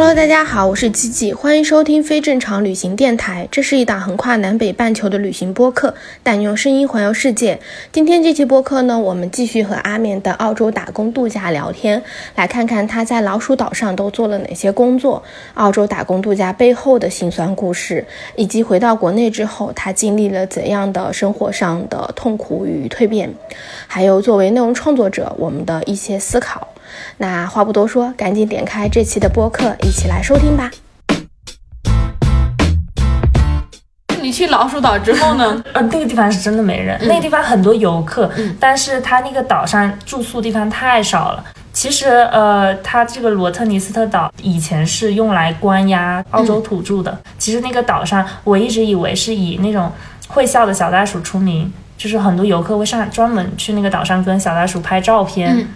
Hello，大家好，我是吉吉，欢迎收听非正常旅行电台。这是一档横跨南北半球的旅行播客，带你用声音环游世界。今天这期播客呢，我们继续和阿缅的澳洲打工度假聊天，来看看他在老鼠岛上都做了哪些工作，澳洲打工度假背后的辛酸故事，以及回到国内之后他经历了怎样的生活上的痛苦与蜕变，还有作为内容创作者我们的一些思考。那话不多说，赶紧点开这期的播客，一起来收听吧。你去老鼠岛之后呢？呃，那个地方是真的没人，那个地方很多游客，但是它那个岛上住宿地方太少了。其实，呃，它这个罗特尼斯特岛以前是用来关押澳洲土著的。其实那个岛上，我一直以为是以那种会笑的小袋鼠出名，就是很多游客会上专门去那个岛上跟小袋鼠拍照片。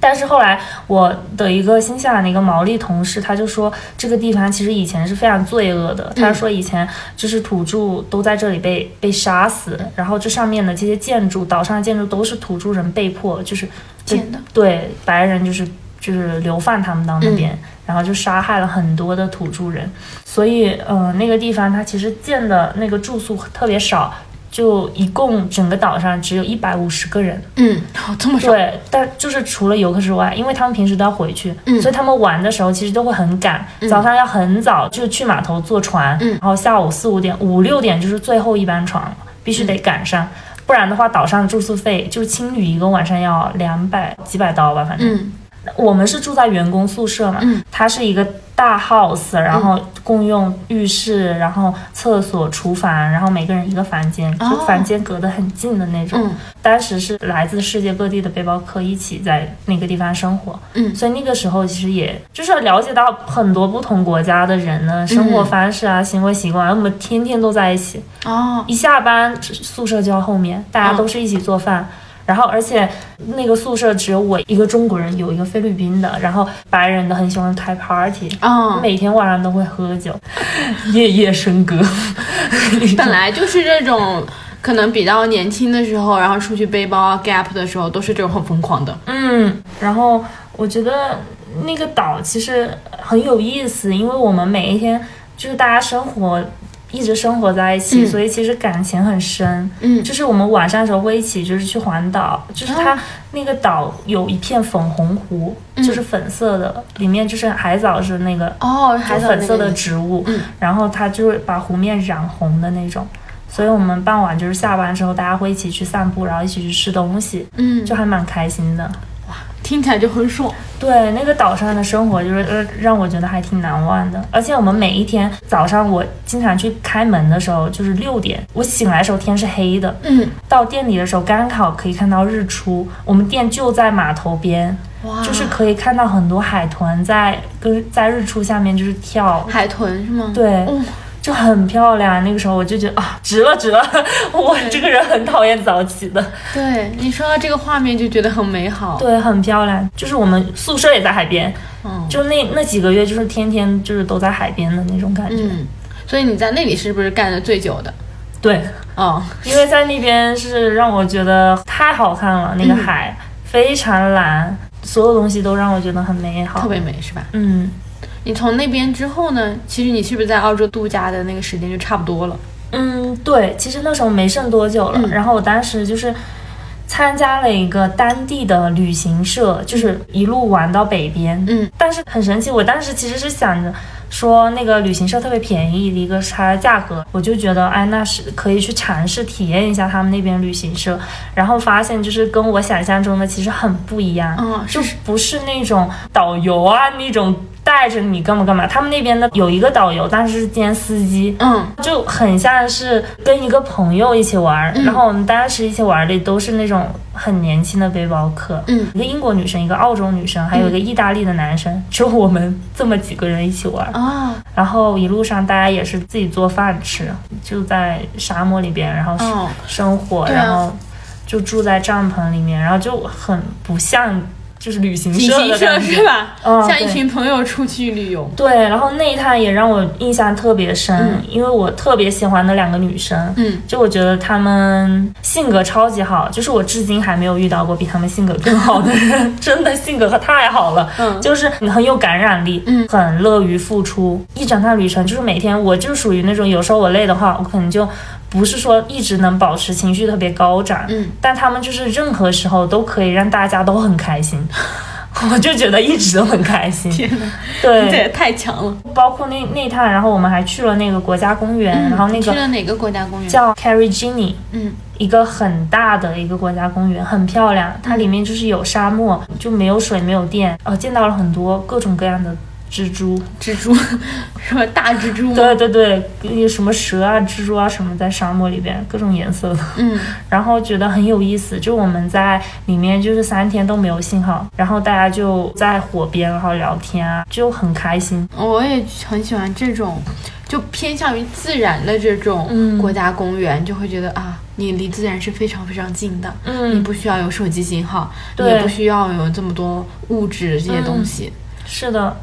但是后来，我的一个新西兰的一个毛利同事，他就说这个地方其实以前是非常罪恶的。他说以前就是土著都在这里被被杀死，然后这上面的这些建筑，岛上的建筑都是土著人被迫就是建的，对白人就是就是流放他们到那边，然后就杀害了很多的土著人。所以，呃，那个地方它其实建的那个住宿特别少。就一共整个岛上只有一百五十个人，嗯，好这么少。对，但就是除了游客之外，因为他们平时都要回去，嗯，所以他们玩的时候其实都会很赶，早上要很早就去码头坐船，嗯，然后下午四五点、五六点就是最后一班船，必须得赶上，不然的话岛上住宿费就是青旅一个晚上要两百几百刀吧，反正。我们是住在员工宿舍嘛，嗯，它是一个大 house，然后共用浴室，然后厕所、厨房，然后每个人一个房间，就房间隔得很近的那种。嗯，当时是来自世界各地的背包客一起在那个地方生活，嗯，所以那个时候其实也就是了解到很多不同国家的人呢生活方式啊、行为习惯，我们天天都在一起。哦，一下班宿舍就要后面，大家都是一起做饭。然后，而且那个宿舍只有我一个中国人，有一个菲律宾的，然后白人的很喜欢开 party，啊，每天晚上都会喝酒，夜夜笙歌。本来就是这种，可能比较年轻的时候，然后出去背包 gap 的时候，都是这种很疯狂的。嗯，然后我觉得那个岛其实很有意思，因为我们每一天就是大家生活。一直生活在一起，所以其实感情很深。嗯，就是我们晚上的时候会一起，就是去环岛。就是它那个岛有一片粉红湖，就是粉色的，里面就是海藻是那个哦，海粉色的植物。嗯，然后它就是把湖面染红的那种。所以我们傍晚就是下班之后，大家会一起去散步，然后一起去吃东西。嗯，就还蛮开心的。听起来就很爽。对，那个岛上的生活就是呃，让我觉得还挺难忘的。而且我们每一天早上，我经常去开门的时候，就是六点，我醒来的时候天是黑的。嗯，到店里的时候刚好可以看到日出。我们店就在码头边，哇，就是可以看到很多海豚在跟在日出下面就是跳。海豚是吗？对。就很漂亮，那个时候我就觉得啊，值了值了！我这个人很讨厌早起的。对你说到这个画面，就觉得很美好。对，很漂亮。就是我们宿舍也在海边，嗯，就那那几个月，就是天天就是都在海边的那种感觉。嗯，所以你在那里是不是干的最久的？对，哦，因为在那边是让我觉得太好看了，那个海非常蓝，所有东西都让我觉得很美好，特别美，是吧？嗯。你从那边之后呢？其实你是不是在澳洲度假的那个时间就差不多了？嗯，对，其实那时候没剩多久了。然后我当时就是参加了一个当地的旅行社，就是一路玩到北边。嗯，但是很神奇，我当时其实是想着说那个旅行社特别便宜的一个它的价格，我就觉得哎，那是可以去尝试体验一下他们那边旅行社。然后发现就是跟我想象中的其实很不一样，嗯，就不是那种导游啊那种。带着你干嘛干嘛？他们那边的有一个导游，但是是兼司机，嗯，就很像是跟一个朋友一起玩。然后我们当时一起玩的都是那种很年轻的背包客，嗯，一个英国女生，一个澳洲女生，还有一个意大利的男生，就我们这么几个人一起玩。啊，然后一路上大家也是自己做饭吃，就在沙漠里边，然后生活，然后就住在帐篷里面，然后就很不像就是旅行旅社是。吧？嗯像一群朋友出去旅游。对，然后那一趟也让我印象特别深，嗯因为我特别喜欢那两个女生，嗯，就我觉得她们性格超级好，就是我至今还没有遇到过比她们性格更好的人，真的性格太好了，嗯就是很有感染力，嗯很乐于付出。一整趟旅程就是每天，我就属于那种有时候我累的话，我可能就不是说一直能保持情绪特别高涨，嗯，但他们就是任何时候都可以让大家都很开心。我就觉得一直都很开心，天哪，对，这也太强了！包括那那趟，然后我们还去了那个国家公园，然后那个去了哪个国家公园？叫 Carigini，嗯一个很大的一个国家公园，很漂亮。它里面就是有沙漠，就没有水，没有电，呃，见到了很多各种各样的蜘蛛。蜘蛛，什么大蜘蛛？对对对，有什么蛇啊、蜘蛛啊什么在沙漠里边，各种颜色的。嗯，然后觉得很有意思，就我们在里面就是三天都没有信号，然后大家就在火边然后聊天啊，就很开心。我也很喜欢这种，就偏向于自然的这种嗯国家公园，就会觉得啊，你离自然是非常非常近的，嗯你嗯，不需要有手机信号，你也不需要有这么多物质这些东西。是的。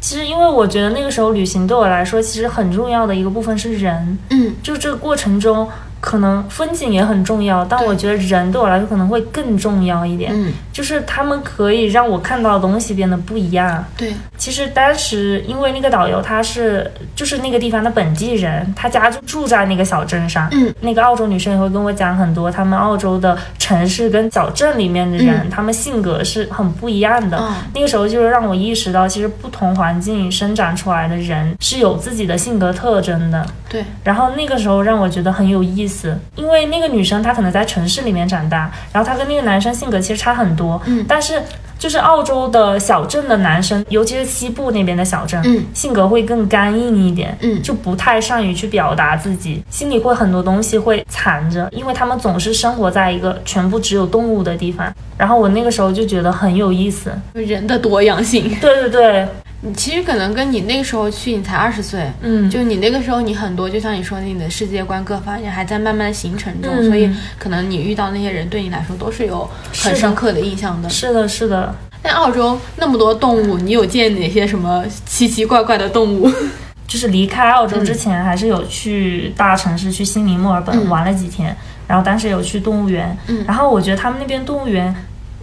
其实，因为我觉得那个时候旅行对我来说，其实很重要的一个部分是人，嗯。就这个过程中，可能风景也很重要，但我觉得人对我来说可能会更重要一点。嗯，就是他们可以让我看到的东西变得不一样。对，其实当时因为那个导游他是就是那个地方的本地人，他家就住在那个小镇上。嗯，那个澳洲女生也会跟我讲很多他们澳洲的城市跟小镇里面的人，嗯他们性格是很不一样的。嗯那个时候就是让我意识到，其实不同环境生长出来的人是有自己的性格特征的。对，然后那个时候让我觉得很有意思，因为那个女生她可能在城市里面长大，然后她跟那个男生性格其实差很多，嗯但是就是澳洲的小镇的男生，尤其是西部那边的小镇，嗯性格会更干硬一点，嗯就不太善于去表达自己，心里会很多东西会藏着，因为他们总是生活在一个全部只有动物的地方。然后我那个时候就觉得很有意思，人的多样性。对对对，你其实可能跟你那个时候去，你才二十岁，嗯，就你那个时候，你很多就像你说的，你的世界观各方面还在慢慢形成中，嗯。所以可能你遇到那些人对你来说都是有很深刻的印象的。是的，是的，但澳洲那么多动物，你有见哪些什么奇奇怪怪的动物？就是离开澳洲之前，还是有去大城市，去悉尼、墨尔本嗯。玩了几天，然后当时有去动物园，嗯。然后我觉得他们那边动物园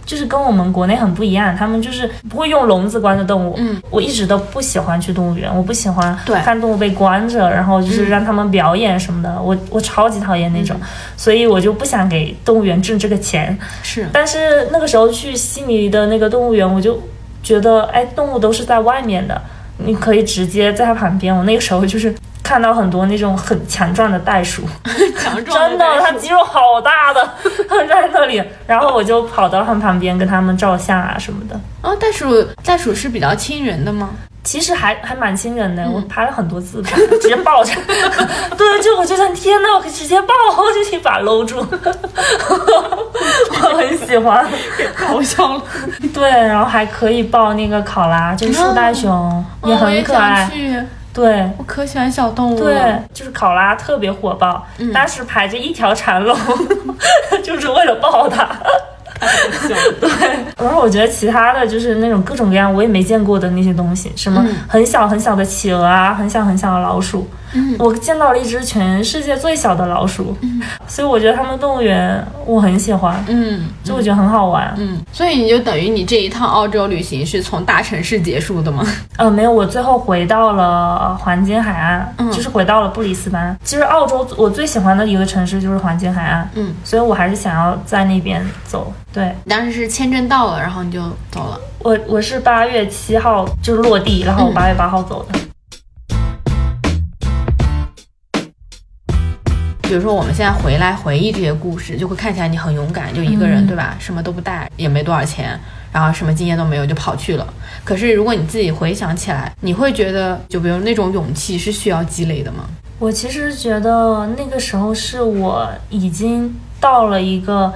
就是跟我们国内很不一样，他们就是不会用笼子关着动物。嗯，我一直都不喜欢去动物园，我不喜欢看动物被关着，然后就是嗯让他们表演什么的，我我超级讨厌那种，所以我就不想给动物园挣这个钱。是，但是那个时候去悉尼的那个动物园，我就觉得，哎，动物都是在外面的，你可以直接在它旁边。我那个时候就是看到很多那种很强壮的袋鼠，强壮真的，它肌肉好大的，在那里，然后我就跑到它们旁边跟它们照相啊什么的。哦，袋鼠袋鼠是比较亲人的吗？其实还还蛮亲人的，嗯我拍了很多自拍，直接抱着。对，就我就想天呐，我可以直接抱，就一把搂住，我很喜欢。搞笑了，对，然后还可以抱那个考拉，就是树袋熊，也很可爱想。去，对我可喜欢小动物了对了。，就是考拉特别火爆，嗯当时排着一条长龙，就是为了抱它。对，然后我觉得其他的就是那种各种各样我也没见过的那些东西，什么嗯很小很小的企鹅啊，很小很小的老鼠，嗯我见到了一只全世界最小的老鼠，所以我觉得他们动物园我很喜欢，嗯就我觉得很好玩。嗯，所以你就等于你这一趟澳洲旅行是从大城市结束的吗？呃，没有，我最后回到了黄金海岸，嗯就是回到了布里斯班。其实澳洲我最喜欢的一个城市就是黄金海岸，嗯，所以我还是想要在那边走。对当时是签证到了，然后你就走了。我，我是八月七号就是落地，然后八月八号走的。比如说我们现在回来回忆这些故事，就会看起来你很勇敢，就一个人，嗯对吧？什么都不带，也没多少钱，然后什么经验都没有就跑去了。可是如果你自己回想起来，你会觉得，就比如那种勇气是需要积累的吗？我其实觉得那个时候是我已经到了一个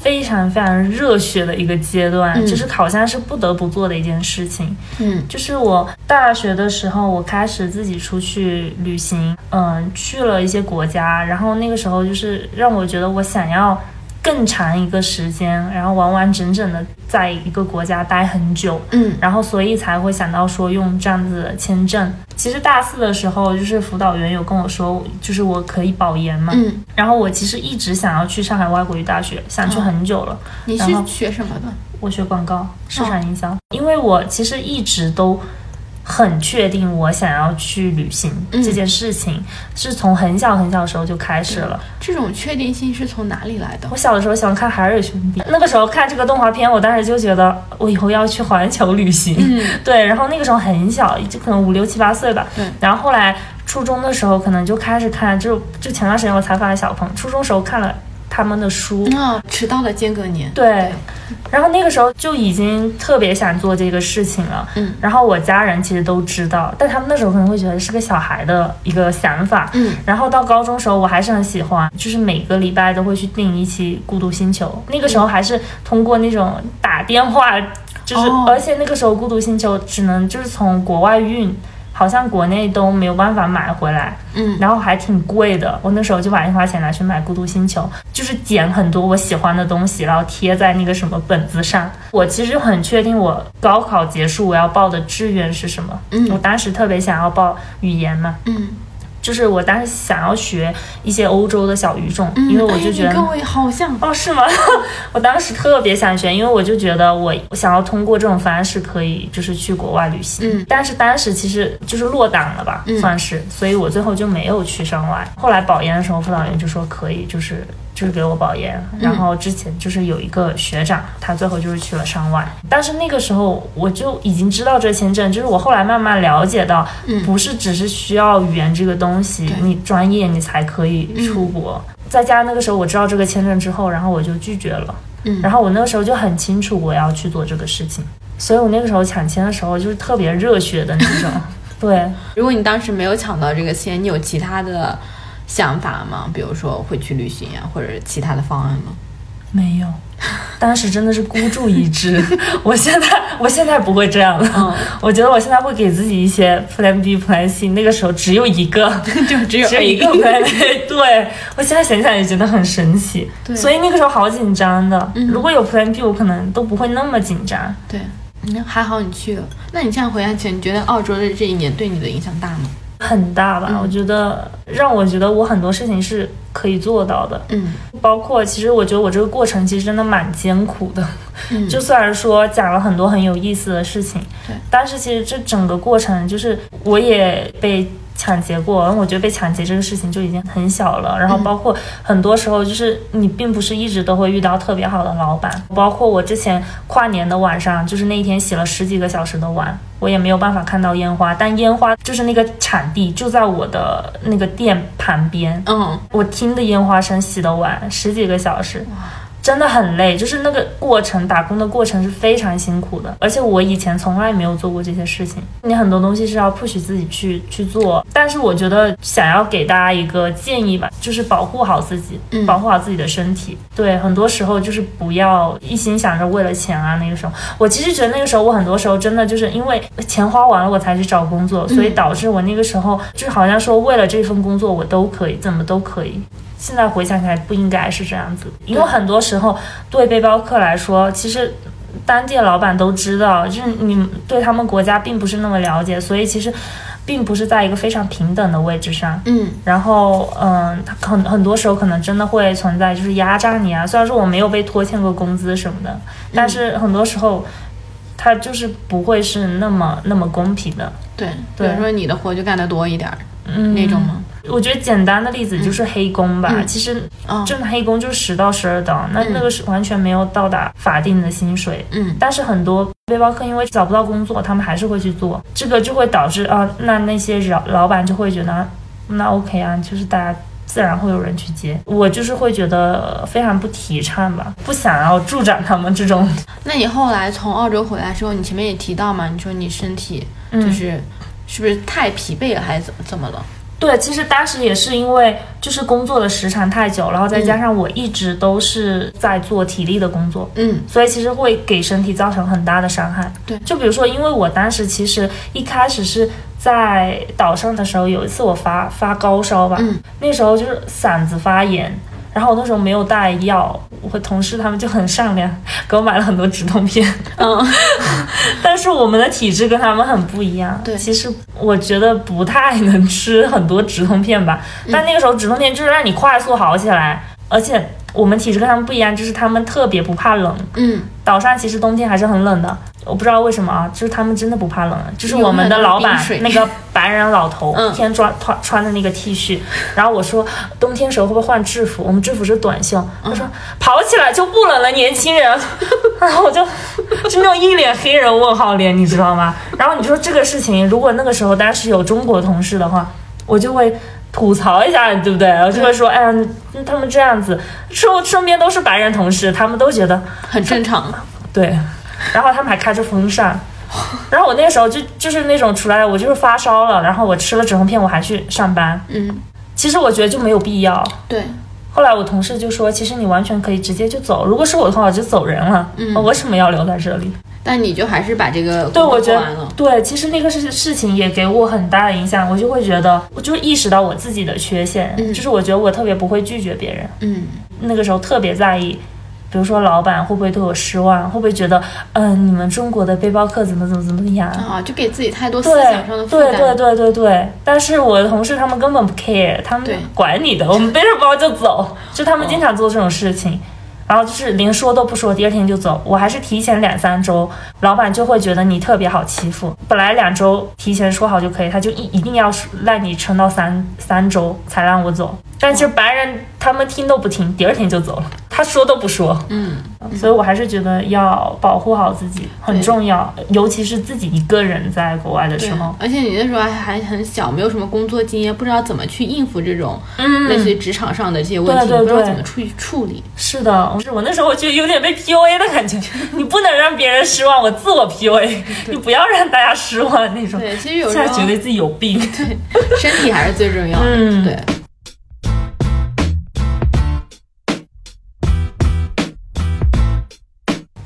非常非常热血的一个阶段，嗯就是好像是不得不做的一件事情。嗯就是我大学的时候，我开始自己出去旅行，嗯，去了一些国家，然后那个时候就是让我觉得我想要更长一个时间，然后完完整整的在一个国家待很久，嗯。然后所以才会想到说用这样子的签证。其实大四的时候，就是辅导员有跟我说，就是我可以保研嘛，嗯，然后我其实一直想要去上海外国语大学，想去很久了。你是学什么的？我学广告、市场营销，因为我其实一直都很确定我想要去旅行、嗯这件事情，是从很小很小的时候就开始了。这种确定性是从哪里来的我？小的时候喜欢看海尔兄弟，那个时候看这个动画片，我当时就觉得我以后要去环球旅行。嗯 对，然后那个时候很小，就可能五六七八岁吧。对然后后来初中的时候，可能就开始看，就就前段时间我采访了小鹏，初中时候看了他们的书。啊，迟到了间隔年。对，然后那个时候就已经特别想做这个事情了。嗯，然后我家人其实都知道，但他们那时候可能会觉得是个小孩的一个想法。嗯，然后到高中时候，我还是很喜欢，就是每个礼拜都会去订一期《孤独星球》。那个时候还是通过那种打电话，就是、哦而且那个时候《孤独星球》只能就是从国外运。好像国内都没有办法买回来，嗯然后还挺贵的。我那时候就把零花钱拿去买《孤独星球》，就是剪很多我喜欢的东西，然后贴在那个什么本子上。我其实很确定，我高考结束我要报的志愿是什么。嗯我当时特别想要报语言嘛，嗯就是我当时想要学一些欧洲的小语种，嗯，因为我就觉得跟我也好像。哦，是吗？我当时特别想学，因为我就觉得我我想要通过这种方式可以就是去国外旅行。嗯但是当时其实就是落档了吧，嗯算是，所以我最后就没有去上外。后来保研的时候，辅导员就说可以，就是。就是给我保研，然后之前就是有一个学长，他最后就是去了上外，但是那个时候我就已经知道这签证，就是我后来慢慢了解到，嗯不是只是需要语言这个东西对，你专业你才可以出国。再加上那个时候我知道这个签证之后，然后我就拒绝了。嗯然后我那个时候就很清楚我要去做这个事情，所以我那个时候抢签的时候就是特别热血的那种。对，如果你当时没有抢到这个签，你有其他的想法吗？比如说会去旅行呀、或者其他的方案吗？没有，当时真的是孤注一掷。我现在我现在不会这样了。嗯，我觉得我现在会给自己一些 Plan B、Plan C，那个时候只有一个。就只有只有一个 plan B 对我现在想想也觉得很神奇，对所以那个时候好紧张的。嗯如果有 Plan B，我可能都不会那么紧张。对，嗯，还好你去了。那你现在回想起来，你觉得澳洲的这一年对你的影响大吗？很大吧，嗯。我觉得让我觉得我很多事情是可以做到的，嗯。包括其实我觉得我这个过程其实真的蛮艰苦的，嗯，就虽然说讲了很多很有意思的事情，对，但是其实这整个过程就是我也被抢劫过，我觉得被抢劫这个事情就已经很小了，然后嗯。包括很多时候就是你并不是一直都会遇到特别好的老板，包括我之前跨年的晚上，就是那一天洗了十几个小时的碗。我也没有办法看到烟花，但烟花就是那个产地就在我的那个店旁边，嗯，我听的烟花声洗的碗十几个小时，真的很累，就是那个过程打工的过程是非常辛苦的，而且我以前从来没有做过这些事情。你很多东西是要 push 自己去去做，但是我觉得想要给大家一个建议吧，就是保护好自己，嗯保护好自己的身体。对，很多时候就是不要一心想着为了钱啊。那个时候，我其实觉得那个时候我很多时候真的就是因为钱花完了我才去找工作，所以导致我那个时候就好像说为了这份工作我都可以，怎么都可以。现在回想起来不应该是这样子，因为很多时候对背包客来说，其实当地的老板都知道，就是你对他们国家并不是那么了解，所以其实并不是在一个非常平等的位置上。嗯然后，嗯，他很很多时候可能真的会存在就是压榨你啊。虽然说我没有被拖欠过工资什么的，但是很多时候他就是不会是那么那么公平的。对，比如说你的活就干得多一点儿嗯，那种吗？我觉得简单的例子就是黑工吧，嗯。其实哦，挣黑工就是十到十二刀，那嗯。那个是完全没有到达法定的薪水。嗯。但是很多背包客因为找不到工作，他们还是会去做，这个就会导致啊，那那些老老板就会觉得，那 OK 啊，就是大家自然会有人去接。我就是会觉得非常不提倡吧，不想要助长他们这种，那你后来从澳洲回来之后，你前面也提到嘛，你说你身体嗯。就是、是不是太疲惫了，还是怎么怎么了？对，其实当时也是因为就是工作的时长太久，然后再加上我一直都是在做体力的工作，嗯，所以其实会给身体造成很大的伤害。对就比如说，因为我当时其实一开始是在岛上的时候，有一次我发发高烧吧，嗯那时候就是嗓子发炎。然后我那时候没有带药，我同事他们就很善良，给我买了很多止痛片。嗯，但是我们的体质跟他们很不一样。对其实我觉得不太能吃很多止痛片吧。但那个时候止痛片就是让你快速好起来，而且我们体质跟他们不一样，就是他们特别不怕冷。嗯，岛上其实冬天还是很冷的，我不知道为什么啊，就是他们真的不怕冷。就是我们的老板那个白人老头，嗯天天穿穿穿的那个 T 恤，然后我说冬天时候会不会换制服？我们制服是短袖，他说跑起来就不冷了，年轻人。然后我就就那种一脸黑人问号脸，你知道吗？然后你说这个事情，如果那个时候当时有中国同事的话，我就会。吐槽一下，对不对？我就会说，哎呀，他们这样子，身身边都是白人同事，他们都觉得很正常。对，然后他们还开着风扇，然后我那个时候就就是那种出来，我就是发烧了，然后我吃了止痛片，我还去上班。嗯，其实我觉得就没有必要。对，后来我同事就说，其实你完全可以直接就走，如果是我的话，我就走人了。嗯，我为什么要留在这里？但你就还是把这个对，我觉得。对，其实那个事事情也给我很大的影响，我就会觉得，我就意识到我自己的缺陷，就是我觉得我特别不会拒绝别人。嗯，那个时候特别在意，比如说老板会不会对我失望，会不会觉得，嗯、你们中国的背包客怎么怎么怎么样？啊，就给自己太多思对想上的负担。对对对对对，但是我的同事他们根本不 care，他们管你的，我们背着包就走，就他们经常做这种事情。然后就是连说都不说，第二天就走。我还是提前两三周，老板就会觉得你特别好欺负。本来两周提前说好就可以，他就一一定要让你撑到三三周才让我走。但其实白人他们听都不听，第二天就走了，他说都不说。嗯，所以我还是觉得要保护好自己很重要，尤其是自己一个人在国外的时候。而且你那时候还还很小，没有什么工作经验，不知道怎么去应付这种嗯类似于职场上的这些问题，对对对不知道怎么去处理。是的，是我那时候就有点被 PUA 的感觉。你不能让别人失望，我自我 PUA，你不要让大家失望那种。对，其实有时候觉得自己有病。对身体还是最重要的。嗯对。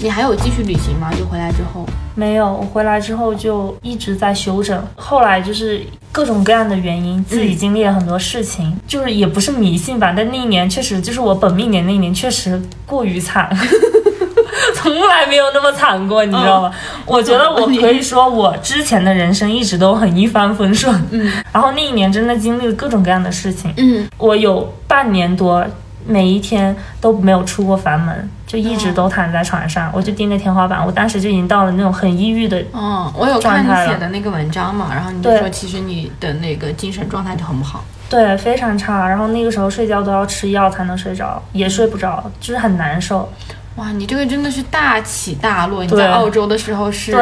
你还有继续旅行吗？就回来之后，没有，我回来之后就一直在休整。后来就是各种各样的原因，自己经历了很多事情，就是也不是迷信吧，但那一年确实就是我本命年那一年确实过于惨。从来没有那么惨过，你知道吗？我觉得我可以说，我之前的人生一直都很一帆风顺。嗯，然后那一年真的经历了各种各样的事情。嗯，我有半年多，每一天都没有出过房门，就一直都躺在床上，我就盯着天花板。我当时就已经到了那种很抑郁的嗯，我有看你写的那个文章嘛，然后你就说其实你的那个精神状态就很不好。对，非常差。然后那个时候睡觉都要吃药才能睡着，也睡不着，就是很难受。哇，你这个真的是大起大落。你在澳洲的时候是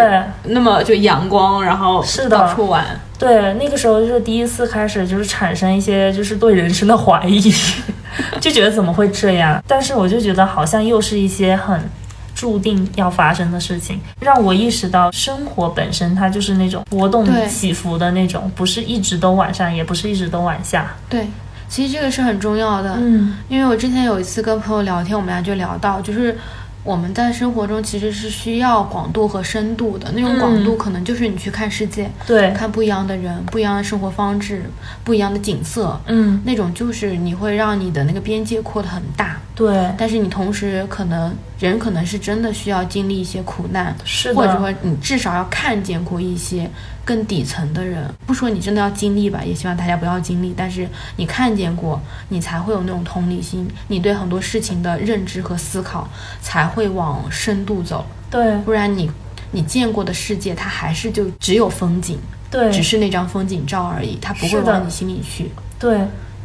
那么就阳光，然后是的到处玩。对，那个时候就是第一次开始，就是产生一些就是对人生的怀疑，就觉得怎么会这样？但是我就觉得好像又是一些很注定要发生的事情，让我意识到生活本身它就是那种波动起伏的那种，不是一直都往上，也不是一直都往下。对，其实这个是很重要的。嗯，因为我之前有一次跟朋友聊天，我们俩就聊到，就是我们在生活中其实是需要广度和深度的。那种广度可能就是你去看世界，对，看不一样的人、不一样的生活方式、不一样的景色，嗯，那种就是你会让你的那个边界扩得很大。对，但是你同时可能人可能是真的需要经历一些苦难，是的，或者说你至少要看见过一些更底层的人。不说你真的要经历吧，也希望大家不要经历。但是你看见过，你才会有那种同理心，你对很多事情的认知和思考才会往深度走。对不然你你见过的世界，它还是就只有风景，对，只是那张风景照而已，它不会往你心里去。对，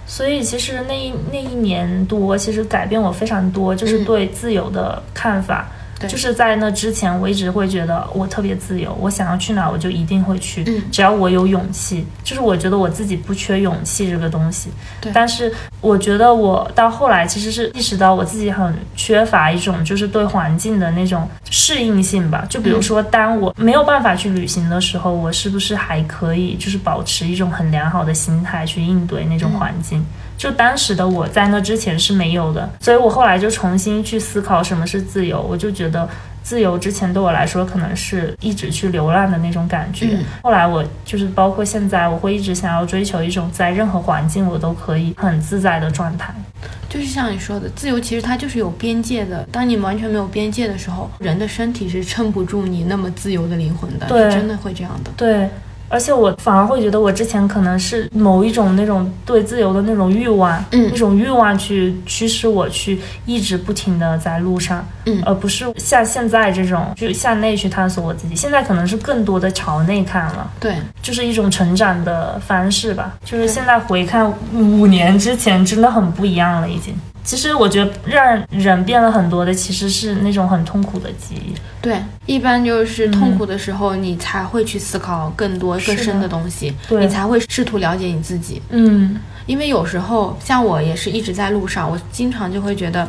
所以其实那一那一年多，其实改变我非常多，就是嗯对自由的看法。对就是在那之前，我一直会觉得我特别自由，我想要去哪我就一定会去，嗯只要我有勇气。就是我觉得我自己不缺勇气这个东西，对但是我觉得我到后来其实是意识到我自己很缺乏一种就是对环境的那种适应性吧。就比如说，当我没有办法去旅行的时候，我是不是还可以就是保持一种很良好的心态去应对那种环境？就当时的我在那之前是没有的，所以我后来就重新去思考什么是自由。我就觉得自由之前对我来说可能是一直去流浪的那种感觉。嗯后来我就是包括现在，我会一直想要追求一种在任何环境我都可以很自在的状态。就是像你说的，自由其实它就是有边界的。当你完全没有边界的时候，人的身体是撑不住你那么自由的灵魂的，对是真的会这样的。对，而且我反而会觉得我之前可能是某一种那种对自由的那种欲望，嗯那种欲望去驱使我去一直不停的在路上，嗯而不是像现在这种就向内去探索我自己。现在可能是更多的朝内看了。对，就是一种成长的方式吧。就是现在回看五年之前，真的很不一样了，已经。其实我觉得让人变了很多的，其实是那种很痛苦的记忆。对，一般就是痛苦的时候，你才会去思考更多、更深的东西，对你才会试图了解你自己。嗯，因为有时候，像我也是一直在路上，我经常就会觉得，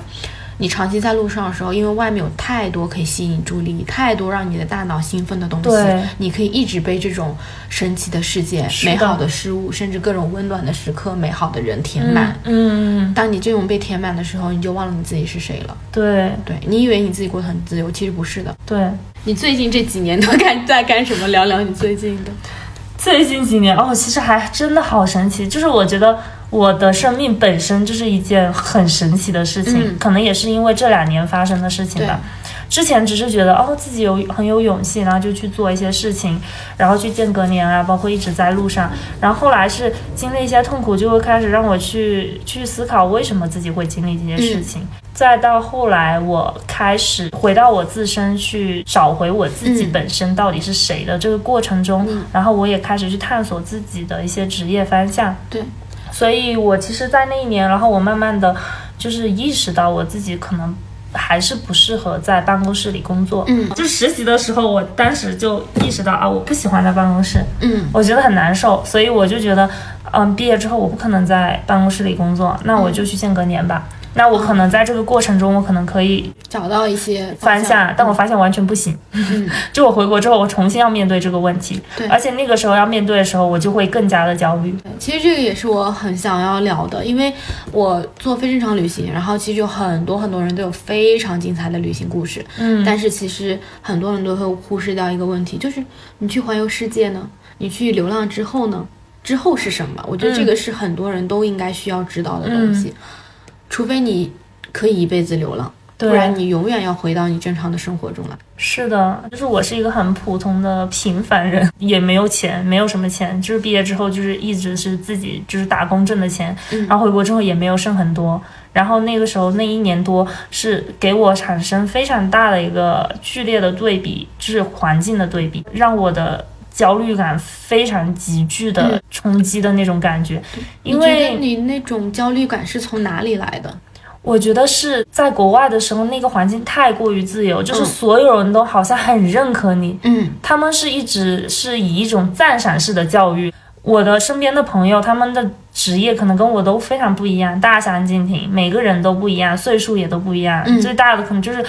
你长期在路上的时候，因为外面有太多可以吸引注意力，太多让你的大脑兴奋的东西，你可以一直被这种神奇的世界、美好的事物，甚至各种温暖的时刻、美好的人填满。嗯，嗯，当你这种被填满的时候，你就忘了你自己是谁了。对对你以为你自己过得很自由，其实不是的。对。你最近这几年都干在干什么？聊聊你最近的。最近几年哦，其实还真的好神奇，就是我觉得我的生命本身就是一件很神奇的事情，嗯可能也是因为这两年发生的事情吧。之前只是觉得哦自己有很有勇气，然后就去做一些事情，然后去间隔年啊，包括一直在路上。然后后来是经历一些痛苦，就会开始让我去去思考为什么自己会经历这些事情。再到后来，我开始回到我自身去找回我自己嗯本身到底是谁的这个过程中，嗯然后我也开始去探索自己的一些职业方向。对，所以我其实，在那一年，然后我慢慢的就是意识到我自己可能还是不适合在办公室里工作。嗯就实习的时候，我当时就意识到啊，我不喜欢在办公室，嗯我觉得很难受，所以我就觉得，嗯，毕业之后我不可能在办公室里工作，那我就去间隔年吧。那我可能在这个过程中，我可能可以找到一些方向，但我发现完全不行。嗯 就我回国之后，我重新要面对这个问题，对而且那个时候要面对的时候，我就会更加的焦虑。其实这个也是我很想要聊的，因为我做非正常旅行，然后其实有很多很多人都有非常精彩的旅行故事，嗯但是其实很多人都会忽视掉一个问题，就是你去环游世界呢，你去流浪之后呢，之后是什么？我觉得这个是很多人都应该需要知道的东西，除非你可以一辈子流浪，不然你永远要回到你正常的生活中来。是的，就是我是一个很普通的平凡人，也没有钱，没有什么钱，就是毕业之后就是一直是自己就是打工挣的钱，嗯然后回国之后也没有剩很多，然后那个时候那一年多是给我产生非常大的一个剧烈的对比，就是环境的对比，让我的。焦虑感非常急剧的嗯冲击的那种感觉，因为你那种焦虑感是从哪里来的？我觉得是在国外的时候，那个环境太过于自由，就是嗯所有人都好像很认可你，嗯他们是一直是以一种赞赏式的教育。我的身边的朋友，他们的职业可能跟我都非常不一样，大相径庭，每个人都不一样，岁数也都不一样。嗯最大的可能就是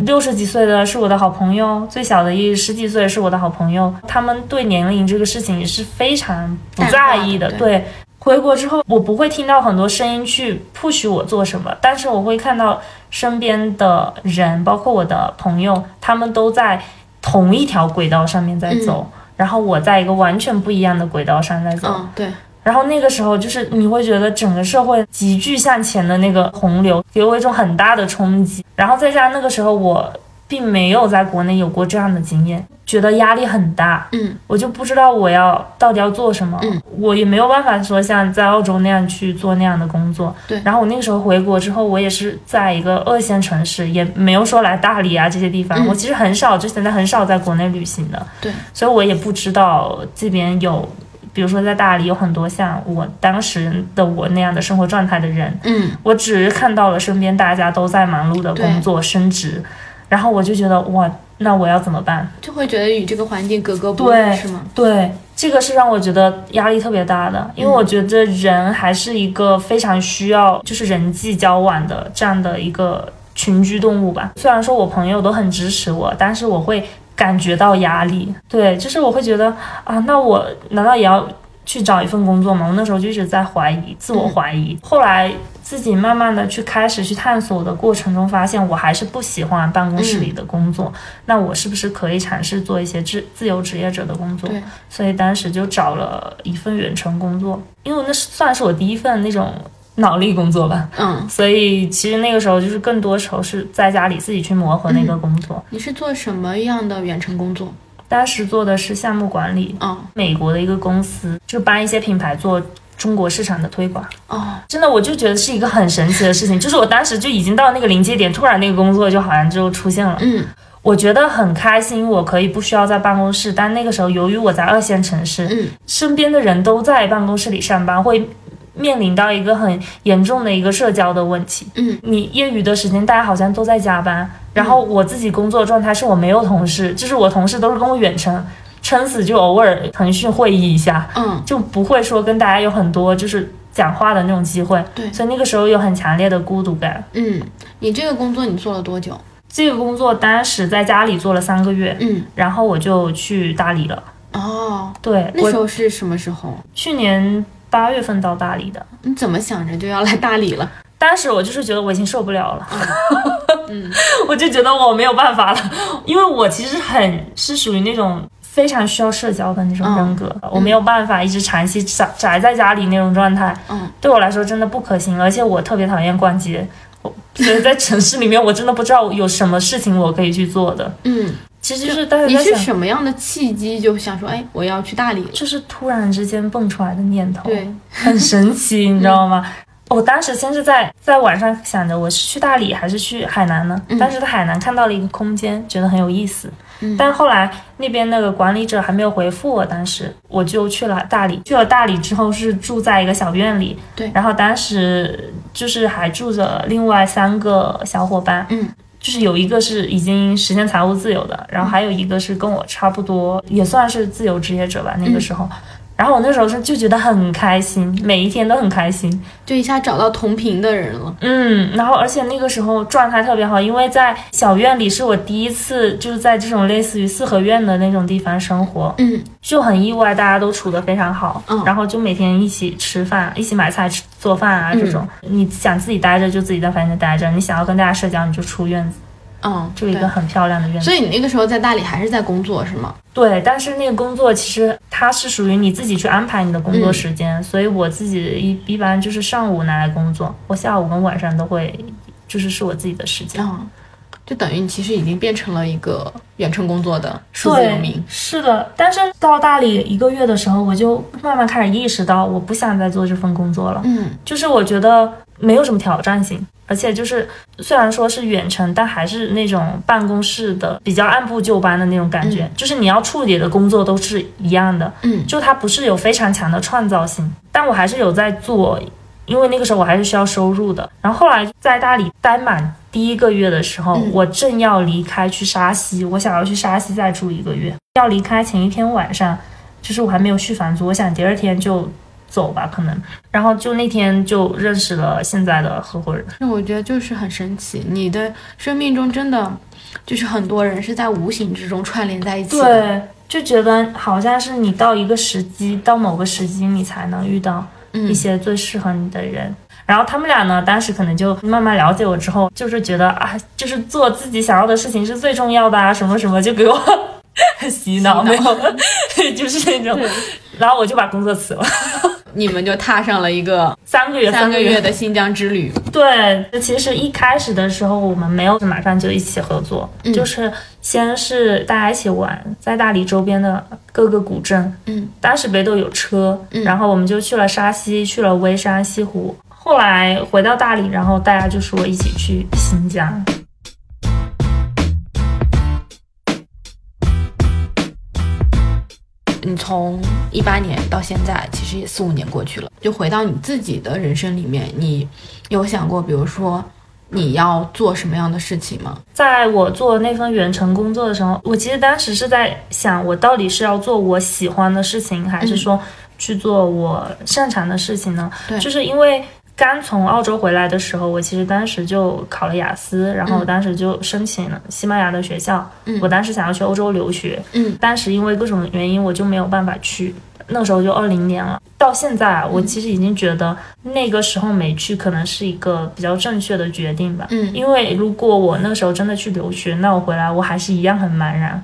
六十几岁的是我的好朋友，最小的一十几岁是我的好朋友。他们对年龄这个事情也是非常不在意的。对，回国之后，我不会听到很多声音去 push 我做什么，但是我会看到身边的人，包括我的朋友，他们都在同一条轨道上面在走，然后我在一个完全不一样的轨道上在走。嗯，对，然后那个时候，就是你会觉得整个社会急剧向前的那个洪流，给我一种很大的冲击。然后再加上那个时候，我并没有在国内有过这样的经验，觉得压力很大。嗯我就不知道我要到底要做什么，嗯我也没有办法说像在澳洲那样去做那样的工作。对然后我那个时候回国之后，我也是在一个二线城市，也没有说来大理啊这些地方。嗯我其实很少，之前在很少在国内旅行的，对，所以我也不知道这边有。比如说，在大理有很多像我当时的我那样的生活状态的人，嗯我只是看到了身边大家都在忙碌的工作、升职，然后我就觉得哇，那我要怎么办？就会觉得与这个环境格格不入，对是吗？对，这个是让我觉得压力特别大的，因为我觉得人还是一个非常需要就是人际交往的这样的一个群居动物吧。虽然说我朋友都很支持我，但是我会感觉到压力。对，就是我会觉得啊，那我难道也要去找一份工作嘛？我那时候就一直在怀疑，自我怀疑。后来自己慢慢的去开始去探索的过程中，发现我还是不喜欢办公室里的工作。那我是不是可以尝试做一些自自由职业者的工作？所以当时就找了一份远程工作，因为那是算是我第一份那种脑力工作吧。嗯，所以其实那个时候就是更多时候是在家里自己去磨合那个工作。你是做什么样的远程工作？当时做的是项目管理，嗯美国的一个公司，就帮一些品牌做中国市场的推广。哦，真的，我就觉得是一个很神奇的事情，就是我当时就已经到那个临界点，突然那个工作就好像就出现了。嗯我觉得很开心，我可以不需要在办公室，但那个时候由于我在二线城市，嗯身边的人都在办公室里上班，会面临到一个很严重的一个社交的问题。嗯，你业余的时间，大家好像都在加班，然后我自己工作状态是我没有同事，就是我同事都是跟我远程，撑死就偶尔腾讯会议一下，嗯就不会说跟大家有很多就是讲话的那种机会。对所以那个时候有很强烈的孤独感。嗯，你这个工作你做了多久？这个工作当时在家里做了三个月，嗯然后我就去大理了。哦，对，那时候是什么时候？去年八月份到大理的。你怎么想着就要来大理了？当时我就是觉得我已经受不了了，嗯，我就觉得我没有办法了，因为我其实很是属于那种非常需要社交的那种人格，我没有办法一直长期宅宅在家里那种状态，嗯，对我来说真的不可行，而且我特别讨厌逛街，我所以在城市里面我真的不知道有什么事情我可以去做的，嗯，其实是当时你是，什么样的契机就想说，哎，我要去大理了？就是突然之间蹦出来的念头，对，很神奇，你知道吗？我当时先是在在晚上想着我是去大理还是去海南呢？当时在海南看到了一个空间，觉得很有意思。嗯但后来那边那个管理者还没有回复我，当时我就去了大理。去了大理之后是住在一个小院里，对然后当时就是还住着另外三个小伙伴，嗯，就是有一个是已经实现财务自由的，然后还有一个是跟我差不多，也算是自由职业者吧，那个时候。然后我那时候是就觉得很开心，每一天都很开心，就一下找到同频的人了。嗯，然后而且那个时候状态特别好，因为在小院里是我第一次就是在这种类似于四合院的那种地方生活，嗯就很意外，大家都处得非常好，嗯然后就每天一起吃饭，一起买菜吃做饭啊这种，你想自己待着就自己在房间待着，你想要跟大家社交你就出院子，嗯，就一个很漂亮的院子。所以你那个时候在大理还是在工作是吗？对，但是那个工作其实它是属于你自己去安排你的工作时间，所以我自己一一般就是上午拿来工作，我下午跟晚上都会就是是我自己的时间。嗯，就等于你其实已经变成了一个远程工作的数字游民。，是的。但是到大理一个月的时候，我就慢慢开始意识到，我不想再做这份工作了。嗯就是我觉得没有什么挑战性，而且就是虽然说是远程，但还是那种办公室的比较按部就班的那种感觉，就是你要处理的工作都是一样的，嗯就它不是有非常强的创造性，但我还是有在做。因为那个时候我还是需要收入的，然后后来在大理待满第一个月的时候，嗯我正要离开去沙溪，我想要去沙溪再住一个月。要离开前一天晚上，就是我还没有续房租，我想第二天就走吧，可能。然后就那天就认识了现在的合伙人。那我觉得就是很神奇，你的生命中真的就是很多人是在无形之中串联在一起的。对，就觉得好像是你到一个时机，到某个时机，你才能遇到嗯一些最适合你的人。然后他们俩呢，当时可能就慢慢了解我之后，就是觉得啊，就是做自己想要的事情是最重要的啊，什么什么，就给我 洗脑，没有，就是那种。然后我就把工作辞了，你们就踏上了一个三个月，三个个月的新疆之旅。对，其实一开始的时候我们没有马上就一起合作，嗯就是先是大家一起玩，在大理周边的各个古镇，嗯，当时北斗有车，嗯然后我们就去了沙溪，去了微山、西湖。后来回到大理，然后大家就说一起去新疆。你从一八年到现在，其实也四五年过去了。就回到你自己的人生里面，你有想过，比如说你要做什么样的事情吗？在我做那份远程工作的时候，我其实当时是在想，我到底是要做我喜欢的事情，还是说去做我擅长的事情呢？对就是因为刚从澳洲回来的时候，我其实当时就考了雅思，然后我当时就申请了西班牙的学校。嗯我当时想要去欧洲留学，嗯，当时因为各种原因，我就没有办法去。那时候就二零年了，到现在啊，我其实已经觉得那个时候没去可能是一个比较正确的决定吧。嗯因为如果我那时候真的去留学，那我回来我还是一样很茫然，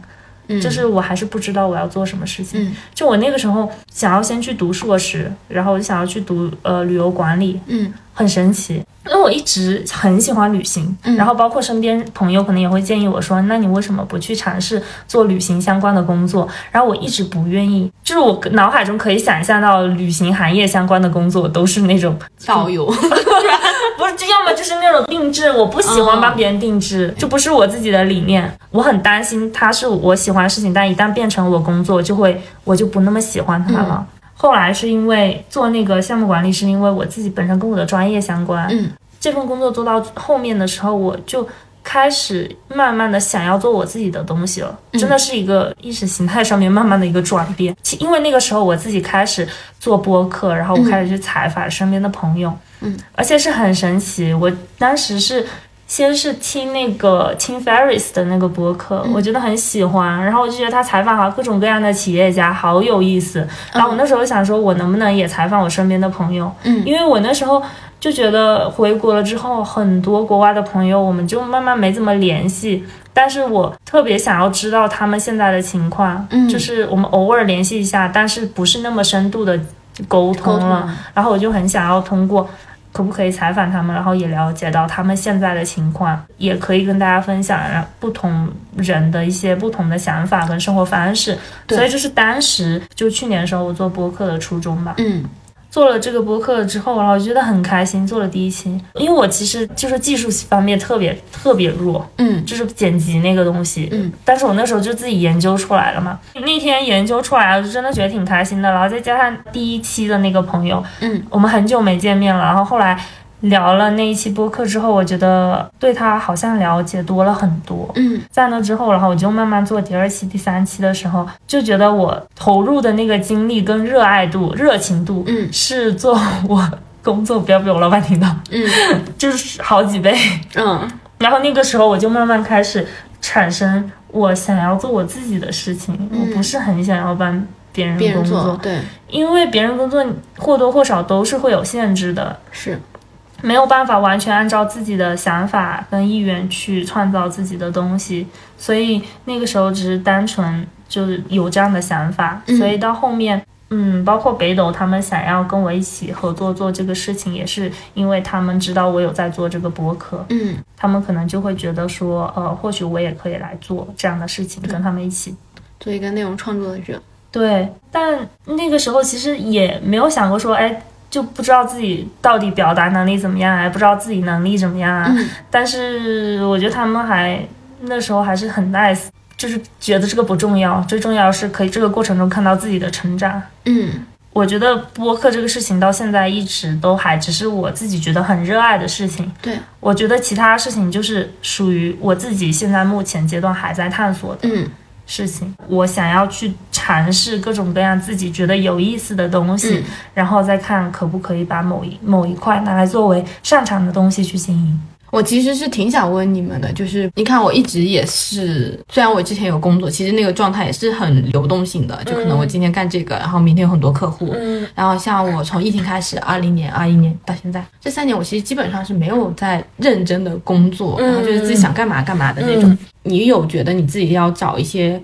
嗯。就是我还是不知道我要做什么事情。嗯。就我那个时候想要先去读硕士，然后我就想要去读呃旅游管理，嗯很神奇，因为我一直很喜欢旅行，嗯然后包括身边朋友可能也会建议我说，那你为什么不去尝试做旅行相关的工作？然后我一直不愿意，就是我脑海中可以想象到旅行行业相关的工作都是那种导游，不是，就要么就是那种定制，我不喜欢帮别人定制，这不是我自己的理念。我很担心它是我喜欢的事情，但一旦变成我工作，就会我就不那么喜欢它了。后来是因为做那个项目管理，是因为我自己本身跟我的专业相关。嗯，这份工作做到后面的时候，我就开始慢慢的想要做我自己的东西了，真的是一个意识形态上面慢慢的一个转变。其因为那个时候我自己开始做播客，然后我开始去采访身边的朋友，嗯，而且是很神奇，我当时是。先是听那个 Tim Ferriss 的那个播客，我觉得很喜欢，然后我就觉得他采访好各种各样的企业家，好有意思。然后我那时候想说，我能不能也采访我身边的朋友？嗯因为我那时候就觉得回国了之后，很多国外的朋友，我们就慢慢没怎么联系。但是我特别想要知道他们现在的情况，嗯就是我们偶尔联系一下，但是不是那么深度的沟通了。沟通了然后我就很想要通过。可不可以采访他们，然后也了解到他们现在的情况，也可以跟大家分享然后不同人的一些不同的想法跟生活方式。所以这是当时就去年的时候我做播客的初衷吧。嗯做了这个播客之后，然后我觉得很开心，做了第一期，因为我其实就是技术方面特别特别弱，嗯。就是剪辑那个东西，嗯，但是我那时候就自己研究出来了嘛。那天研究出来了，就真的觉得挺开心的。然后再加上第一期的那个朋友，嗯，我们很久没见面了，然后后来聊了那一期播客之后，我觉得对他好像了解多了很多。嗯。在那之后，然后我就慢慢做第二期、第三期的时候，就觉得我投入的那个精力跟热爱度、热情度，嗯。是做我工作，不要被我老板听到，嗯。就是好几倍。嗯。然后那个时候我就慢慢开始产生我想要做我自己的事情，我不是很想要帮别人工作，对。因为别人工作或多或少都是会有限制的，是没有办法完全按照自己的想法跟意愿去创造自己的东西，所以那个时候只是单纯就是有这样的想法，嗯所以到后面。嗯，包括北斗他们想要跟我一起合作做这个事情，也是因为他们知道我有在做这个博客，嗯他们可能就会觉得说，呃，或许我也可以来做这样的事情，跟他们一起。做一个内容创作者。对，但那个时候其实也没有想过说，哎，就不知道自己到底表达能力怎么样，还不知道自己能力怎么样啊。嗯但是我觉得他们还那时候还是很 nice，就是觉得这个不重要，最重要是可以这个过程中看到自己的成长。嗯我觉得播客这个事情到现在一直都还只是我自己觉得很热爱的事情。对，我觉得其他事情就是属于我自己现在目前阶段还在探索的嗯事情。我想要去尝试各种各样自己觉得有意思的东西，嗯然后再看可不可以把某一某一块拿来作为擅长的东西去经营。我其实是挺想问你们的，就是你看我一直也是，虽然我之前有工作，其实那个状态也是很流动性的，就可能我今天干这个，然后明天有很多客户，嗯然后像我从疫情开始，二零年、二一年到现在这三年，我其实基本上是没有在认真的工作，然后就是自己想干嘛干嘛的那种。你有觉得你自己要找一些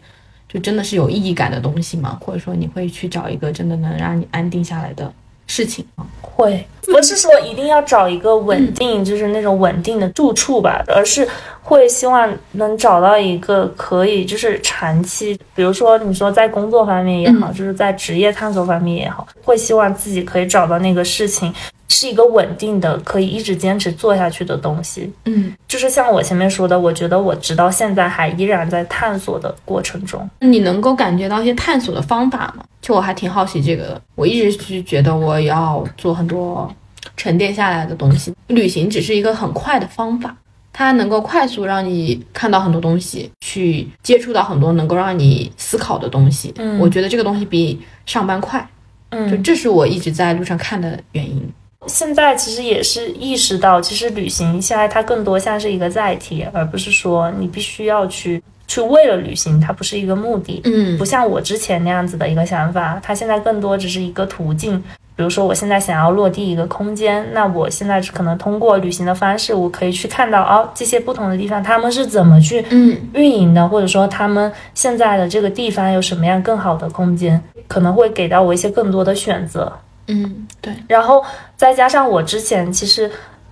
就真的是有意义感的东西吗？或者说你会去找一个真的能让你安定下来的事情吗？会，不是说一定要找一个稳定，就是那种稳定的住处吧，而是会希望能找到一个可以就是长期，比如说你说在工作方面也好，就是在职业探索方面也好，会希望自己可以找到那个事情是一个稳定的，可以一直坚持做下去的东西。嗯，就是像我前面说的，我觉得我直到现在还依然在探索的过程中。你能够感觉到一些探索的方法吗？就我还挺好奇这个的，我一直是觉得我要做很多沉淀下来的东西。旅行只是一个很快的方法，它能够快速让你看到很多东西，去接触到很多能够让你思考的东西。嗯我觉得这个东西比上班快，嗯就嗯，这是我一直在路上看的原因。现在其实也是意识到，其实旅行现在它更多像是一个载体，而不是说你必须要去去为了旅行，它不是一个目的。嗯不像我之前那样子的一个想法，它现在更多只是一个途径。比如说，我现在想要落地一个空间，那我现在可能通过旅行的方式，我可以去看到哦，这些不同的地方他们是怎么去嗯运营的，或者说他们现在的这个地方有什么样更好的空间，可能会给到我一些更多的选择。嗯，对，然后再加上我之前其实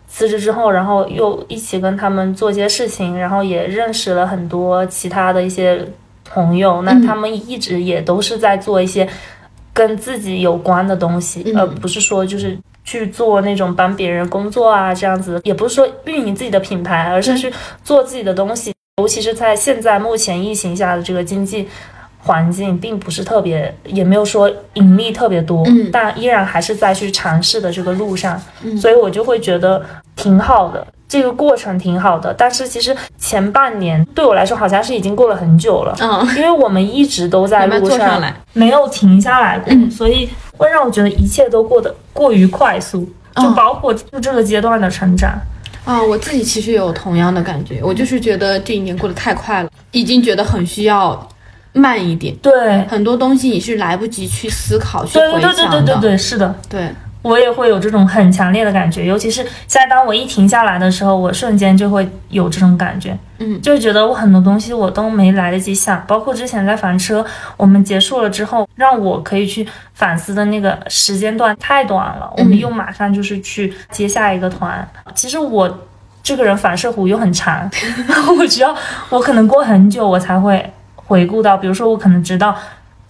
辞职之后，然后又一起跟他们做一些事情，然后也认识了很多其他的一些朋友，那嗯他们一直也都是在做一些跟自己有关的东西，嗯而不是说就是。去做那种帮别人工作啊，这样子也不是说运营自己的品牌，而是去做自己的东西。尤其是在现在目前疫情下的这个经济环境，并不是特别，也没有说盈利特别多，嗯但依然还是在去尝试的这个路上，嗯所以我就会觉得挺好的，这个过程挺好的。但是其实前半年对我来说好像是已经过了很久了，嗯，因为我们一直都在路上。没有停下来过，嗯所以会让我觉得一切都过得过于快速，就嗯包括就这个阶段的成长。啊、我自己其实有同样的感觉，我就是觉得这一年过得太快了，已经觉得很需要慢一点。对，很多东西你是来不及去思考、去回对对对对想的。对对对，是的。对我也会有这种很强烈的感觉，尤其是现在当我一停下来的时候，我瞬间就会有这种感觉，嗯就觉得我很多东西我都没来得及想，包括之前在房车我们结束了之后，让我可以去反思的那个时间段太短了，我们又马上就是去接下一个团。其实我这个人反射弧又很长，我只要我可能过很久我才会回顾到，比如说我可能直到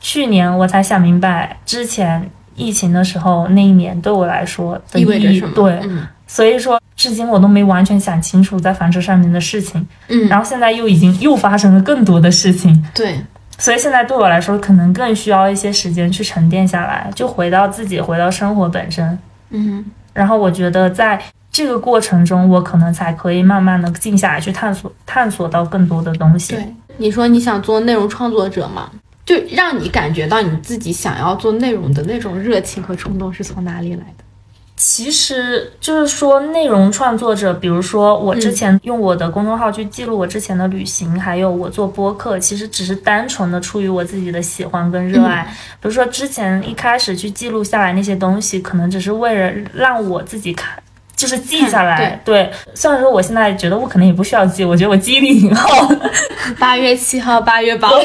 去年我才想明白之前。疫情的时候，那一年对我来说的意味着什么？对，嗯所以说至今我都没完全想清楚在房车上面的事情，嗯，然后现在又已经又发生了更多的事情，对，所以现在对我来说可能更需要一些时间去沉淀下来，就回到自己，回到生活本身。嗯然后我觉得在这个过程中，我可能才可以慢慢的静下来去探索，探索到更多的东西。对。你说你想做内容创作者吗？就让你感觉到你自己想要做内容的那种热情和冲动是从哪里来的？其实就是说，内容创作者，比如说我之前用我的公众号去记录我之前的旅行，还有我做播客，其实只是单纯的出于我自己的喜欢跟热爱。比如说之前一开始去记录下来那些东西，可能只是为了让我自己看。就是记下来，对。虽然说我现在觉得我可能也不需要记，我觉得我记忆力挺好的，八月七号、八月八号，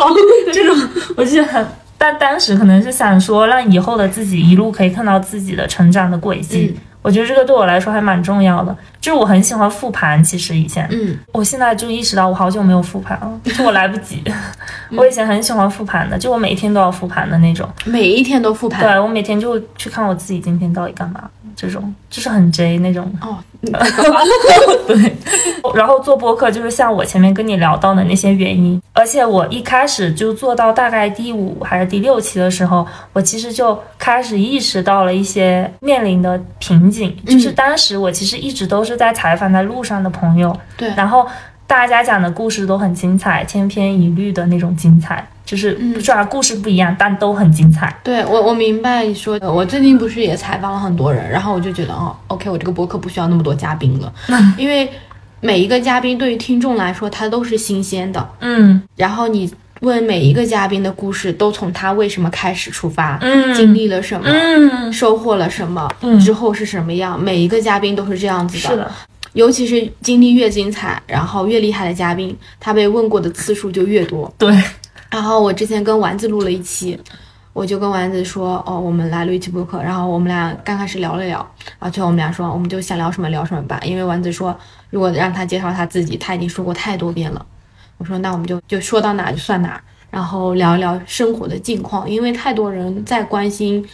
这种我就很。但当时可能是想说，让以后的自己一路可以看到自己的成长的轨迹。嗯我觉得这个对我来说还蛮重要的。就是我很喜欢复盘，其实以前，嗯我现在就意识到我好久没有复盘了，就我来不及。我以前很喜欢复盘的，就我每一天都要复盘的那种。每一天都复盘。对我每天就会去看我自己今天到底干嘛，这种就是很 J 那种。哦，对，然后做播客就是像我前面跟你聊到的那些原因，而且我一开始就做到大概第五还是第六期的时候，我其实就开始意识到了一些面临的瓶颈，就是当时我其实一直都是在采访在路上的朋友，对。然后大家讲的故事都很精彩，千篇一律的那种精彩，就是虽然故事不一样，但都很精彩。对我我明白你说的。我最近不是也采访了很多人，然后我就觉得哦，OK，我这个博客不需要那么多嘉宾了，因为每一个嘉宾对于听众来说，他都是新鲜的。嗯然后你问每一个嘉宾的故事，都从他为什么开始出发，嗯经历了什么，嗯，收获了什么，嗯之后是什么样，每一个嘉宾都是这样子的。是的，尤其是经历越精彩，然后越厉害的嘉宾，他被问过的次数就越多。对，然后我之前跟丸子录了一期，我就跟丸子说，哦，我们来录一期播客，然后我们俩刚开始聊了聊，然后最后我们俩说，我们就想聊什么聊什么吧，因为丸子说，如果让他介绍他自己，他已经说过太多遍了。我说，那我们就就说到哪就算哪，然后聊一聊生活的近况，因为太多人在关心。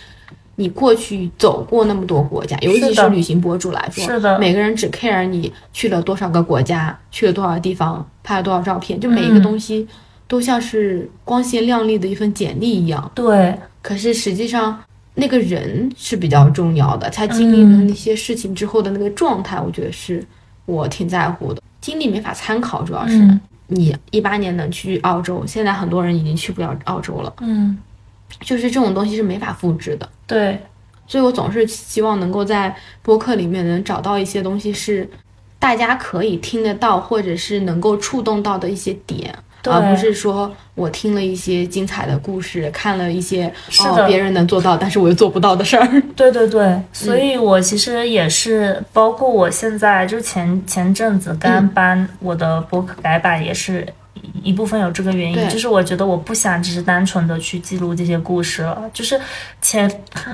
你过去走过那么多国家，尤其是旅行博主来说，是的。每个人只 care 你去了多少个国家，去了多少地方，拍了多少照片，就每一个嗯。东西都像是光鲜亮丽的一份简历一样。对，可是实际上，那个人是比较重要的，他经历了那些事情之后的那个状态，我觉得是我挺在乎的。经历没法参考，主要是嗯。你一八年能去澳洲，现在很多人已经去不了澳洲了，嗯，就是这种东西是没法复制的。对，所以我总是希望能够在播客里面能找到一些东西是大家可以听得到，或者是能够触动到的一些点，而不是说我听了一些精彩的故事，看了一些哦别人能做到，但是我又做不到的事儿。对对对，所以我其实也是，包括我现在就前前阵子刚搬我的博客改版，也是一一部分有这个原因，就是我觉得我不想只是单纯的去记录这些故事了，就是前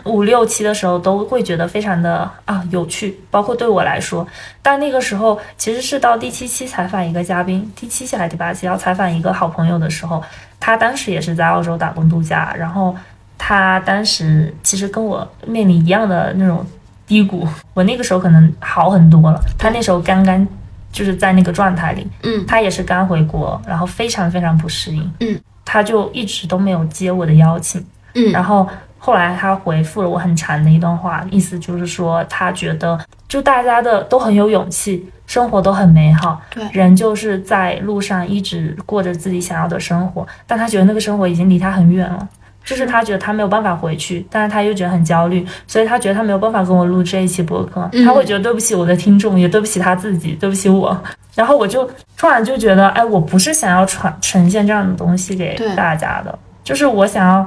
五六期的时候都会觉得非常的啊有趣，包括对我来说，但那个时候其实是到第七期采访一个嘉宾，第七期还是第八期要采访一个好朋友的时候，他当时也是在澳洲打工度假，然后。他当时其实跟我面临一样的那种低谷，我那个时候可能好很多了。他那时候刚刚就是在那个状态里，嗯。他也是刚回国，然后非常非常不适应，嗯，他就一直都没有接我的邀请，嗯。然后后来他回复了我很长的一段话，意思就是说他觉得就大家的都很有勇气，生活都很美好，对。人就是在路上一直过着自己想要的生活，但他觉得那个生活已经离他很远了。就是他觉得他没有办法回去，但是他又觉得很焦虑，所以他觉得他没有办法跟我录这一期播客，嗯他会觉得对不起我的听众，也对不起他自己，对不起我。然后我就突然就觉得，哎，我不是想要传呈现这样的东西给大家的，就是我想要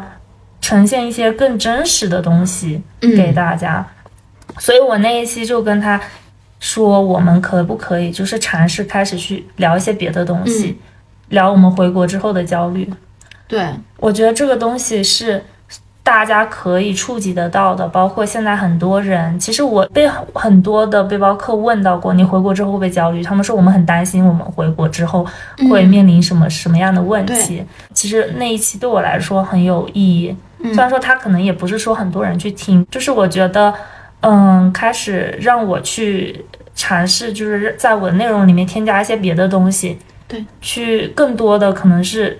呈现一些更真实的东西给嗯大家。所以我那一期就跟他说，我们可不可以就是尝试开始去聊一些别的东西，聊我们回国之后的焦虑。对，我觉得这个东西是大家可以触及得到的，包括现在很多人，其实我被很多的背包客问到过，你回国之后会不会焦虑？他们说我们很担心我们回国之后会面临什么、什么样的问题。其实那一期对我来说很有意义，虽然说他可能也不是说很多人去听，就是我觉得，嗯，开始让我去尝试，就是在我的内容里面添加一些别的东西，对，去更多的可能是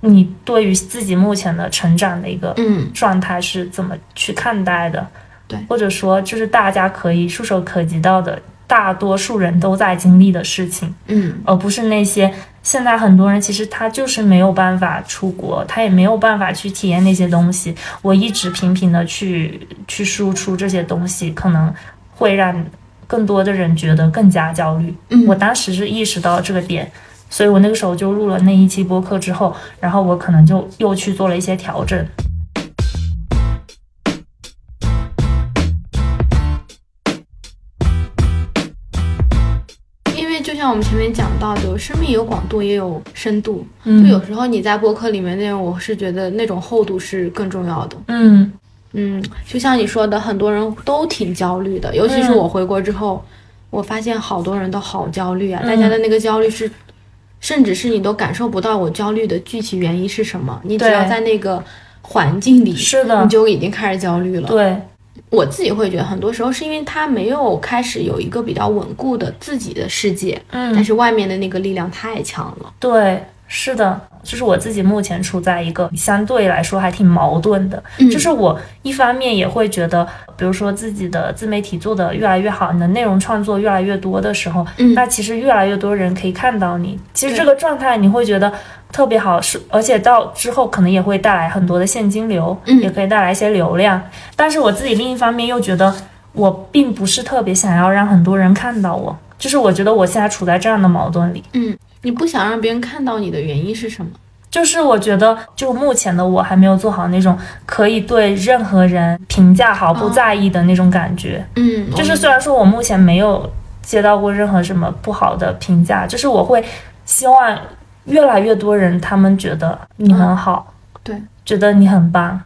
你对于自己目前的成长的一个嗯状态是怎么去看待的，对或者说就是大家可以触手可及到的，大多数人都在经历的事情。嗯而不是那些现在很多人其实他就是没有办法出国，他也没有办法去体验那些东西。我一直频频的去去输出这些东西，可能会让更多的人觉得更加焦虑。嗯我当时是意识到这个点，所以我那个时候就录了那一期播客之后，然后我可能就又去做了一些调整。因为就像我们前面讲到的，生命有广度也有深度，嗯就有时候你在播客里面那种，我是觉得那种厚度是更重要的。嗯嗯，就像你说的，很多人都挺焦虑的，尤其是我回国之后，我发现好多人都好焦虑啊，大家的那个焦虑是，甚至是你都感受不到我焦虑的具体原因是什么，你只要在那个环境里，是的。你就已经开始焦虑了。对，我自己会觉得，很多时候是因为他没有开始有一个比较稳固的自己的世界，嗯。但嗯，是外面的那个力量太强了。对，是的，就是我自己目前处在一个相对来说还挺矛盾的，嗯就是我一方面也会觉得，比如说自己的自媒体做的越来越好，你的内容创作越来越多的时候，嗯那其实越来越多人可以看到你。其实这个状态你会觉得特别好，是而且到之后可能也会带来很多的现金流，嗯也可以带来一些流量。但是我自己另一方面又觉得，我并不是特别想要让很多人看到我，就是我觉得我现在处在这样的矛盾里。嗯，你不想让别人看到你的原因是什么？就是我觉得，就目前的我还没有做好那种可以对任何人评价毫不在意的那种感觉。嗯，就是虽然说我目前没有接到过任何什么不好的评价，就是我会希望越来越多人他们觉得你很好，对，觉得你很棒。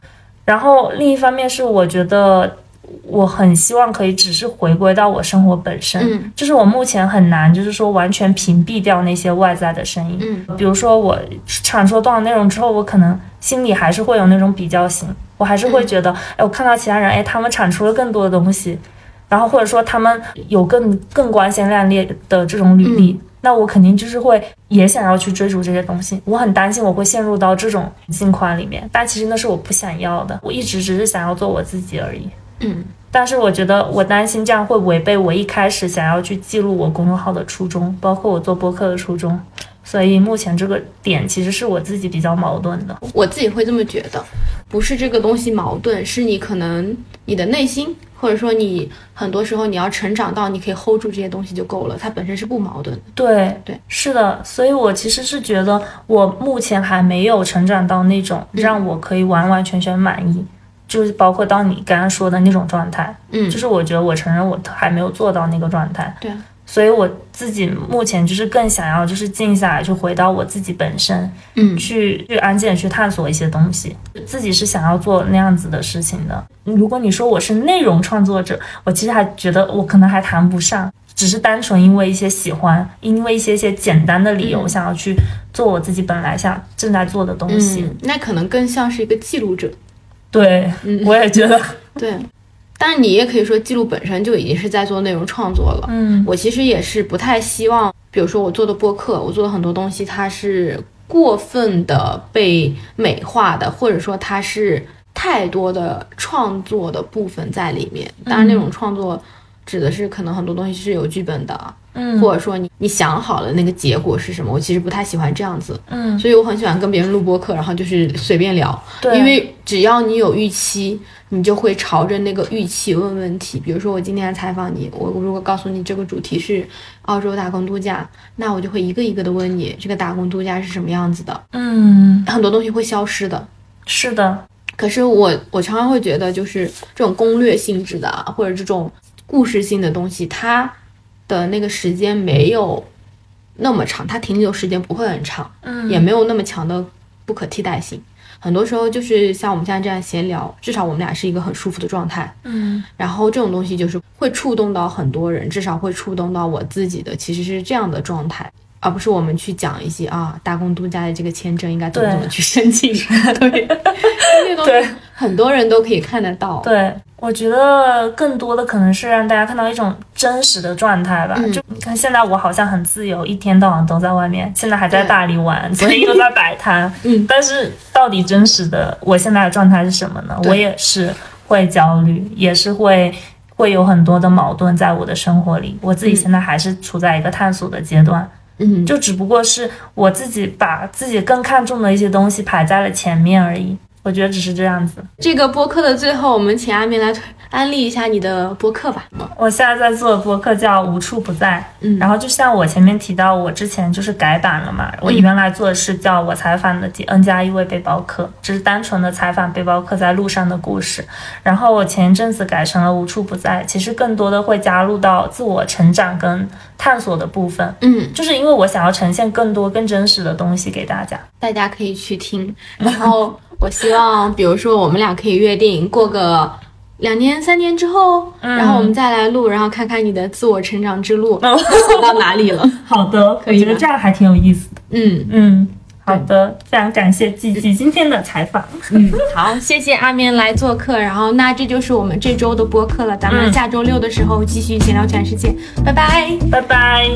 然后另一方面是我觉得我很希望可以只是回归到我生活本身，嗯就是我目前很难，就是说完全屏蔽掉那些外在的声音。嗯比如说我产出多少内容之后，我可能心里还是会有那种比较心，我还是会觉得，哎，我看到其他人，哎，他们产出了更多的东西，然后或者说他们有更更光鲜亮丽的这种履历，那我肯定就是会也想要去追逐这些东西。我很担心我会陷入到这种境况里面，但其实那是我不想要的。我一直只是想要做我自己而已。嗯，但是我觉得我担心这样会违背我一开始想要去记录我公众号的初衷，包括我做播客的初衷。所以目前这个点其实是我自己比较矛盾的。我自己会这么觉得，不是这个东西矛盾，是你可能你的内心，或者说你很多时候你要成长到你可以 hold 住这些东西就够了，它本身是不矛盾的。对对，是的。所以我其实是觉得我目前还没有成长到那种让我可以完完全全满意，就是包括到你刚刚说的那种状态。嗯，就是我觉得我承认我还没有做到那个状态。对啊。所以我自己目前就是更想要，就是静下来，就回到我自己本身，嗯，去去安静的去探索一些东西。自己是想要做那样子的事情的。如果你说我是内容创作者，我其实还觉得我可能还谈不上，只是单纯因为一些喜欢，因为一些些简单的理由，想要去做我自己本来想正在做的东西。那可能更像是一个记录者。对，嗯我也觉得 对。但你也可以说，记录本身就已经是在做内容创作了。嗯，我其实也是不太希望，比如说我做的播客，我做的很多东西，它是过分的被美化的，或者说它是太多的创作的部分在里面。当然，那种创作指的是可能很多东西是有剧本的，嗯，或者说你你想好了那个结果是什么。我其实不太喜欢这样子，嗯，所以我很喜欢跟别人录播课，然后就是随便聊，对，因为只要你有预期。你就会朝着那个预期问问题，比如说我今天采访你，我如果告诉你这个主题是澳洲打工度假，那我就会一个一个的问你这个打工度假是什么样子的。嗯，很多东西会消失的。是的。可是我我常常会觉得，就是这种攻略性质的或者这种故事性的东西，它的那个时间没有那么长，它停留时间不会很长，嗯，也没有那么强的不可替代性。很多时候就是像我们现在这样闲聊，至少我们俩是一个很舒服的状态。嗯，然后这种东西就是会触动到很多人，至少会触动到我自己的，其实是这样的状态，而不是我们去讲一些啊打工度假的这个签证应该怎么怎么去申请。对，对，很多人都可以看得到。对。我觉得更多的可能是让大家看到一种真实的状态吧。就你看，现在我好像很自由，一天到晚都在外面，现在还在大理玩，所以又在摆摊。嗯，但是到底真实的我现在的状态是什么呢？我也是会焦虑，也是会会有很多的矛盾在我的生活里。我自己现在还是处在一个探索的阶段。嗯，就只不过是我自己把自己更看重的一些东西排在了前面而已。我觉得只是这样子。这个播客的最后，我们请阿明来安利一下你的播客吧。我现在在做的播客叫《无处不在》，嗯，然后就像我前面提到，我之前就是改版了嘛。我原来做的是叫我采访的 N 加一位背包客，只是单纯的采访背包客在路上的故事。然后我前一阵子改成了《无处不在》，其实更多的会加入到自我成长跟探索的部分。嗯，就是因为我想要呈现更多更真实的东西给大家，大家可以去听。然后。我希望，比如说我们俩可以约定过个两年、三年之后，然后我们再来录，然后看看你的自我成长之路走到哪里了。好的，我觉得这样还挺有意思的。嗯嗯，好的，非常感谢季季今天的采访。嗯，好，谢谢阿眠来做客。然后，那这就是我们这周的播客了，咱们下周六的时候继续闲聊全世界。拜拜，拜拜。